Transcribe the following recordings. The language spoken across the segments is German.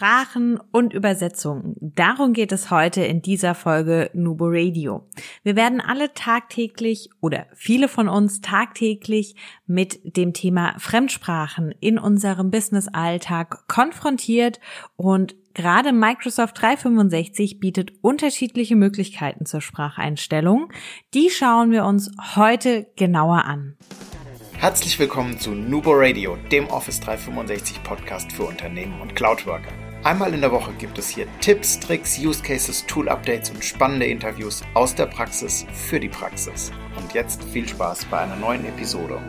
Sprachen und Übersetzungen. Darum geht es heute in dieser Folge Nubo Radio. Wir werden alle tagtäglich oder viele von uns tagtäglich mit dem Thema Fremdsprachen in unserem Business-Alltag konfrontiert und Gerade Microsoft 365 bietet unterschiedliche Möglichkeiten zur Spracheinstellung. Die schauen wir uns heute genauer an. Herzlich willkommen zu Nubo Radio, dem Office 365 Podcast für Unternehmen und Cloudworker. Einmal in der Woche gibt es hier Tipps, Tricks, Use Cases, Tool Updates und spannende Interviews aus der Praxis für die Praxis. Und jetzt viel Spaß bei einer neuen Episode.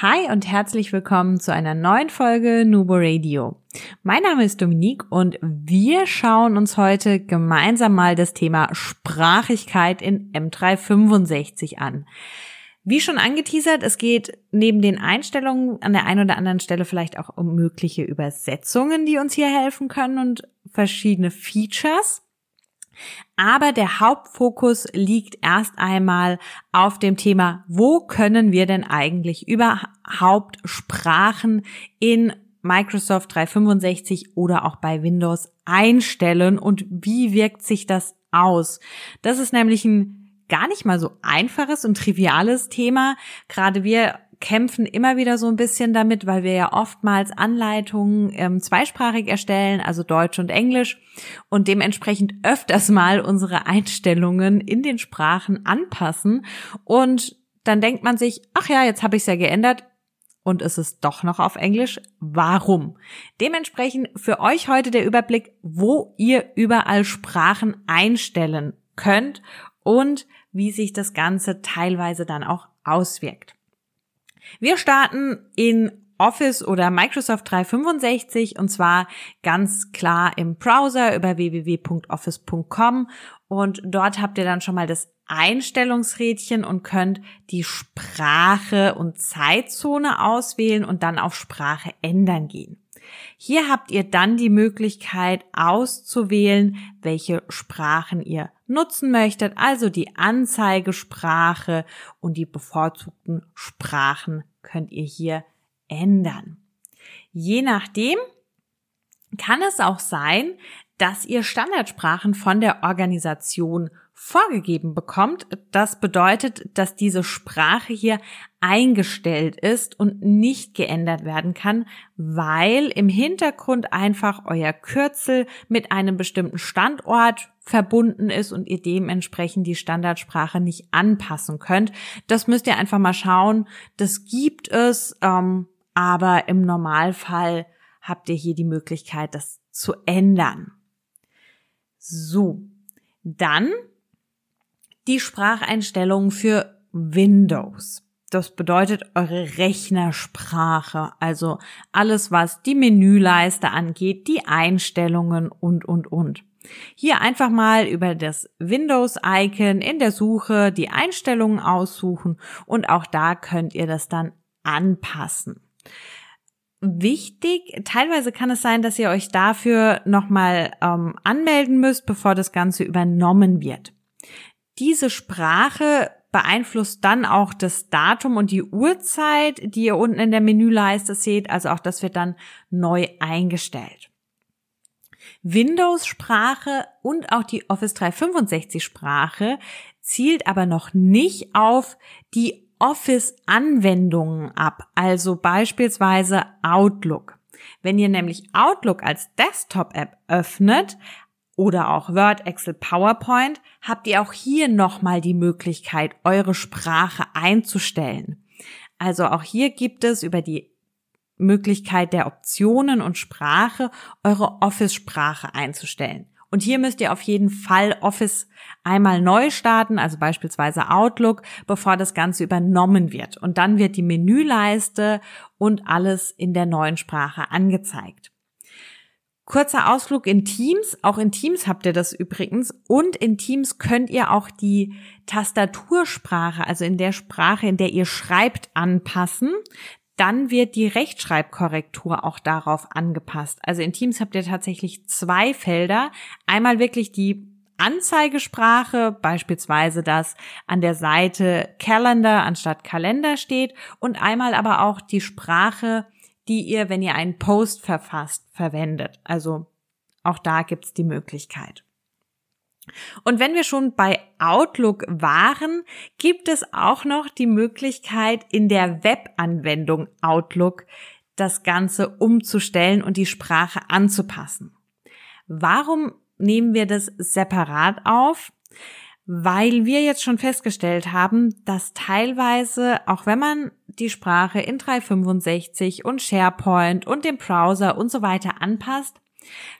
Hi und herzlich willkommen zu einer neuen Folge Nubo Radio. Mein Name ist Dominique und wir schauen uns heute gemeinsam mal das Thema Sprachigkeit in M365 an. Wie schon angeteasert, es geht neben den Einstellungen an der einen oder anderen Stelle vielleicht auch um mögliche Übersetzungen, die uns hier helfen können und verschiedene Features. Aber der Hauptfokus liegt erst einmal auf dem Thema, wo können wir denn eigentlich überhaupt Sprachen in Microsoft 365 oder auch bei Windows einstellen und wie wirkt sich das aus? Das ist nämlich ein gar nicht mal so einfaches und triviales Thema. Gerade wir kämpfen immer wieder so ein bisschen damit, weil wir ja oftmals Anleitungen ähm, zweisprachig erstellen, also Deutsch und Englisch, und dementsprechend öfters mal unsere Einstellungen in den Sprachen anpassen. Und dann denkt man sich, ach ja, jetzt habe ich es ja geändert, und es ist doch noch auf Englisch. Warum? Dementsprechend für euch heute der Überblick, wo ihr überall Sprachen einstellen könnt und wie sich das Ganze teilweise dann auch auswirkt. Wir starten in Office oder Microsoft 365 und zwar ganz klar im Browser über www.office.com und dort habt ihr dann schon mal das Einstellungsrädchen und könnt die Sprache und Zeitzone auswählen und dann auf Sprache ändern gehen. Hier habt ihr dann die Möglichkeit auszuwählen, welche Sprachen ihr nutzen möchtet, also die Anzeigesprache und die bevorzugten Sprachen könnt ihr hier ändern. Je nachdem kann es auch sein, dass ihr Standardsprachen von der Organisation vorgegeben bekommt. Das bedeutet, dass diese Sprache hier eingestellt ist und nicht geändert werden kann, weil im Hintergrund einfach euer Kürzel mit einem bestimmten Standort verbunden ist und ihr dementsprechend die Standardsprache nicht anpassen könnt. Das müsst ihr einfach mal schauen. Das gibt es, ähm, aber im Normalfall habt ihr hier die Möglichkeit, das zu ändern. So, dann die Spracheinstellungen für Windows. Das bedeutet eure Rechnersprache, also alles, was die Menüleiste angeht, die Einstellungen und, und, und. Hier einfach mal über das Windows-Icon in der Suche die Einstellungen aussuchen und auch da könnt ihr das dann anpassen. Wichtig, teilweise kann es sein, dass ihr euch dafür nochmal ähm, anmelden müsst, bevor das Ganze übernommen wird. Diese Sprache beeinflusst dann auch das Datum und die Uhrzeit, die ihr unten in der Menüleiste seht. Also auch das wird dann neu eingestellt. Windows-Sprache und auch die Office 365-Sprache zielt aber noch nicht auf die Office-Anwendungen ab, also beispielsweise Outlook. Wenn ihr nämlich Outlook als Desktop-App öffnet, oder auch Word, Excel, PowerPoint, habt ihr auch hier nochmal die Möglichkeit, eure Sprache einzustellen. Also auch hier gibt es über die Möglichkeit der Optionen und Sprache eure Office-Sprache einzustellen. Und hier müsst ihr auf jeden Fall Office einmal neu starten, also beispielsweise Outlook, bevor das Ganze übernommen wird. Und dann wird die Menüleiste und alles in der neuen Sprache angezeigt. Kurzer Ausflug in Teams. Auch in Teams habt ihr das übrigens. Und in Teams könnt ihr auch die Tastatursprache, also in der Sprache, in der ihr schreibt, anpassen. Dann wird die Rechtschreibkorrektur auch darauf angepasst. Also in Teams habt ihr tatsächlich zwei Felder. Einmal wirklich die Anzeigesprache, beispielsweise dass an der Seite Calendar anstatt Kalender steht und einmal aber auch die Sprache, die ihr, wenn ihr einen Post verfasst, verwendet. Also auch da gibt's die Möglichkeit. Und wenn wir schon bei Outlook waren, gibt es auch noch die Möglichkeit, in der Webanwendung Outlook das Ganze umzustellen und die Sprache anzupassen. Warum nehmen wir das separat auf? Weil wir jetzt schon festgestellt haben, dass teilweise, auch wenn man die Sprache in 365 und SharePoint und dem Browser und so weiter anpasst,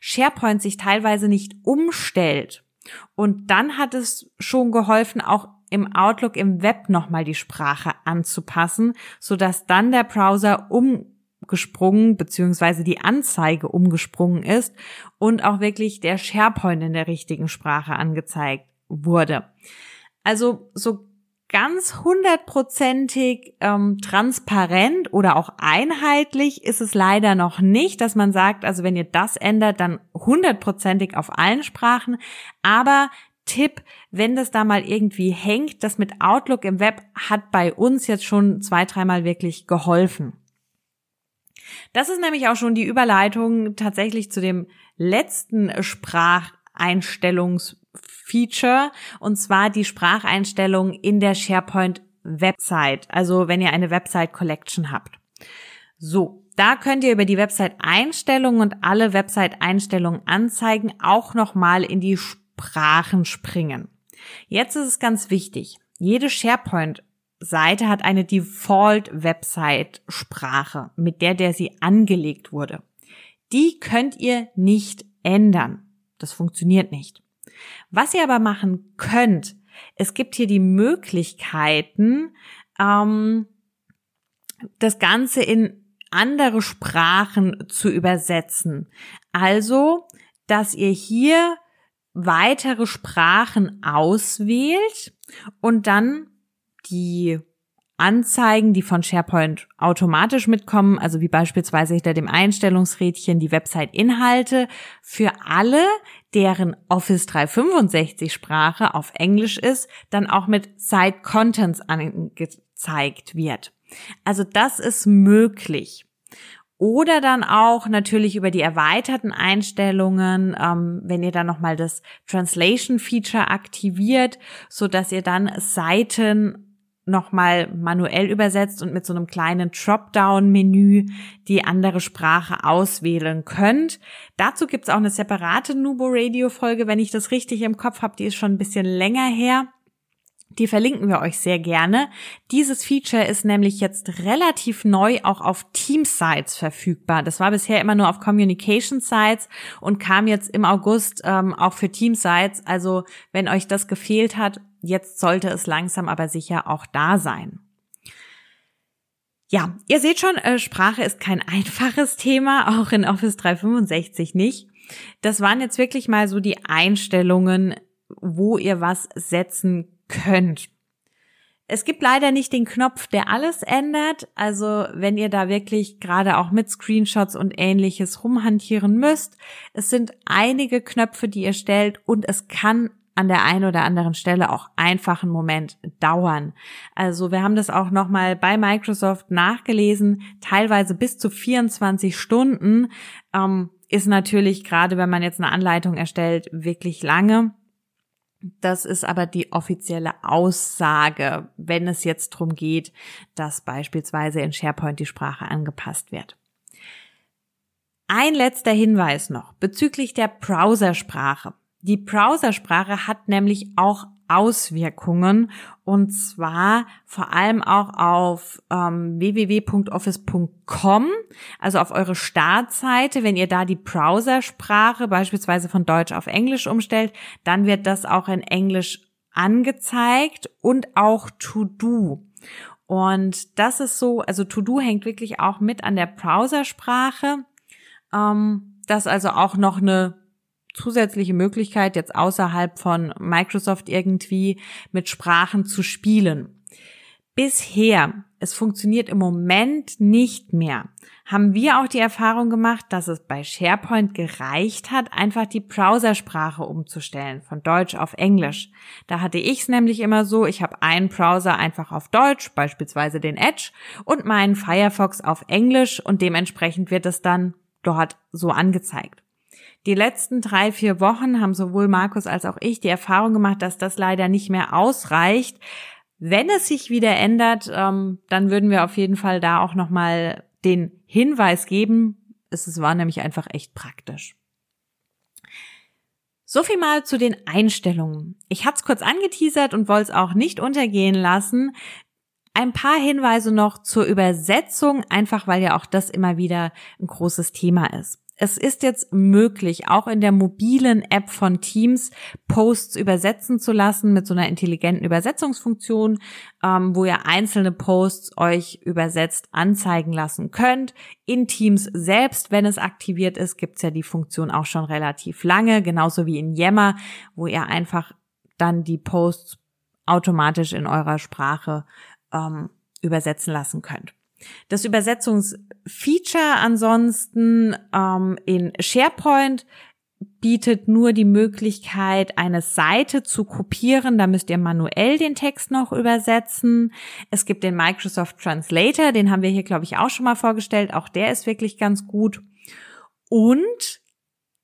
SharePoint sich teilweise nicht umstellt. Und dann hat es schon geholfen, auch im Outlook im Web nochmal die Sprache anzupassen, so dass dann der Browser umgesprungen beziehungsweise die Anzeige umgesprungen ist und auch wirklich der SharePoint in der richtigen Sprache angezeigt wurde. Also so ganz hundertprozentig ähm, transparent oder auch einheitlich ist es leider noch nicht, dass man sagt, also wenn ihr das ändert, dann hundertprozentig auf allen Sprachen. Aber Tipp, wenn das da mal irgendwie hängt, das mit Outlook im Web hat bei uns jetzt schon zwei, dreimal wirklich geholfen. Das ist nämlich auch schon die Überleitung tatsächlich zu dem letzten Spracheinstellungs Feature und zwar die Spracheinstellung in der SharePoint Website. Also wenn ihr eine Website Collection habt. So, da könnt ihr über die Website Einstellungen und alle Website Einstellungen anzeigen auch nochmal in die Sprachen springen. Jetzt ist es ganz wichtig. Jede SharePoint Seite hat eine Default Website Sprache, mit der der sie angelegt wurde. Die könnt ihr nicht ändern. Das funktioniert nicht. Was ihr aber machen könnt, es gibt hier die Möglichkeiten, ähm, das Ganze in andere Sprachen zu übersetzen. Also, dass ihr hier weitere Sprachen auswählt und dann die Anzeigen, die von SharePoint automatisch mitkommen, also wie beispielsweise hinter dem Einstellungsrädchen die Website-Inhalte, für alle, deren Office 365 Sprache auf Englisch ist, dann auch mit Site Contents angezeigt wird. Also das ist möglich. Oder dann auch natürlich über die erweiterten Einstellungen, ähm, wenn ihr dann nochmal das Translation Feature aktiviert, so dass ihr dann Seiten nochmal manuell übersetzt und mit so einem kleinen Dropdown-Menü die andere Sprache auswählen könnt. Dazu gibt's auch eine separate Nubo Radio-Folge, wenn ich das richtig im Kopf habe, die ist schon ein bisschen länger her. Die verlinken wir euch sehr gerne. Dieses Feature ist nämlich jetzt relativ neu auch auf Team-Sites verfügbar. Das war bisher immer nur auf Communication-Sites und kam jetzt im August ähm, auch für Team-Sites. Also wenn euch das gefehlt hat, jetzt sollte es langsam aber sicher auch da sein. Ja, ihr seht schon, äh, Sprache ist kein einfaches Thema, auch in Office 365 nicht. Das waren jetzt wirklich mal so die Einstellungen, wo ihr was setzen könnt. Es gibt leider nicht den Knopf, der alles ändert. Also wenn ihr da wirklich gerade auch mit Screenshots und ähnliches rumhantieren müsst. Es sind einige Knöpfe, die ihr stellt und es kann an der einen oder anderen Stelle auch einfach einen Moment dauern. Also wir haben das auch nochmal bei Microsoft nachgelesen, teilweise bis zu 24 Stunden ähm, ist natürlich gerade, wenn man jetzt eine Anleitung erstellt, wirklich lange. Das ist aber die offizielle Aussage, wenn es jetzt darum geht, dass beispielsweise in SharePoint die Sprache angepasst wird. Ein letzter Hinweis noch bezüglich der Browsersprache. Die Browsersprache hat nämlich auch Auswirkungen und zwar vor allem auch auf ähm, www.office.com, also auf eure Startseite. Wenn ihr da die Browsersprache beispielsweise von Deutsch auf Englisch umstellt, dann wird das auch in Englisch angezeigt und auch To-Do. Und das ist so, also To-Do hängt wirklich auch mit an der Browsersprache. Ähm, das also auch noch eine zusätzliche Möglichkeit, jetzt außerhalb von Microsoft irgendwie mit Sprachen zu spielen. Bisher, es funktioniert im Moment nicht mehr, haben wir auch die Erfahrung gemacht, dass es bei SharePoint gereicht hat, einfach die Browsersprache umzustellen, von Deutsch auf Englisch. Da hatte ich es nämlich immer so, ich habe einen Browser einfach auf Deutsch, beispielsweise den Edge, und meinen Firefox auf Englisch und dementsprechend wird es dann dort so angezeigt. Die letzten drei, vier Wochen haben sowohl Markus als auch ich die Erfahrung gemacht, dass das leider nicht mehr ausreicht. Wenn es sich wieder ändert, ähm, dann würden wir auf jeden Fall da auch nochmal den Hinweis geben. Es war nämlich einfach echt praktisch. So viel mal zu den Einstellungen. Ich hatte es kurz angeteasert und wollte es auch nicht untergehen lassen. Ein paar Hinweise noch zur Übersetzung, einfach weil ja auch das immer wieder ein großes Thema ist. Es ist jetzt möglich, auch in der mobilen App von Teams Posts übersetzen zu lassen mit so einer intelligenten Übersetzungsfunktion, ähm, wo ihr einzelne Posts euch übersetzt anzeigen lassen könnt. In Teams selbst, wenn es aktiviert ist, gibt's ja die Funktion auch schon relativ lange, genauso wie in Yammer, wo ihr einfach dann die Posts automatisch in eurer Sprache ähm, übersetzen lassen könnt. Das Übersetzungsfeature ansonsten ähm, in SharePoint bietet nur die Möglichkeit, eine Seite zu kopieren. Da müsst ihr manuell den Text noch übersetzen. Es gibt den Microsoft Translator, den haben wir hier, glaube ich, auch schon mal vorgestellt. Auch der ist wirklich ganz gut. Und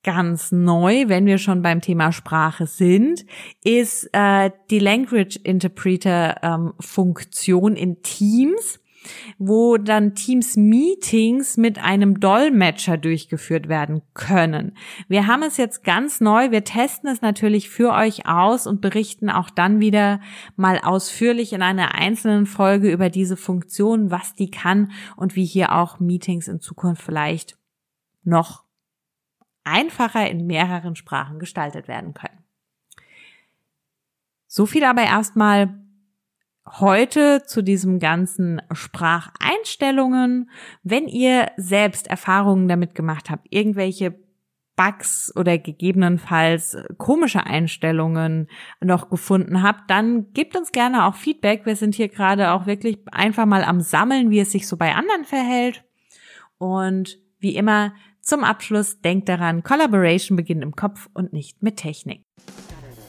ganz neu, wenn wir schon beim Thema Sprache sind, ist äh, die Language Interpreter ähm, Funktion in Teams wo dann Teams-Meetings mit einem Dolmetscher durchgeführt werden können. Wir haben es jetzt ganz neu. Wir testen es natürlich für euch aus und berichten auch dann wieder mal ausführlich in einer einzelnen Folge über diese Funktion, was die kann und wie hier auch Meetings in Zukunft vielleicht noch einfacher in mehreren Sprachen gestaltet werden können. So viel aber erstmal heute zu diesem ganzen Spracheinstellungen. Wenn ihr selbst Erfahrungen damit gemacht habt, irgendwelche Bugs oder gegebenenfalls komische Einstellungen noch gefunden habt, dann gebt uns gerne auch Feedback. Wir sind hier gerade auch wirklich einfach mal am Sammeln, wie es sich so bei anderen verhält. Und wie immer zum Abschluss denkt daran, Collaboration beginnt im Kopf und nicht mit Technik.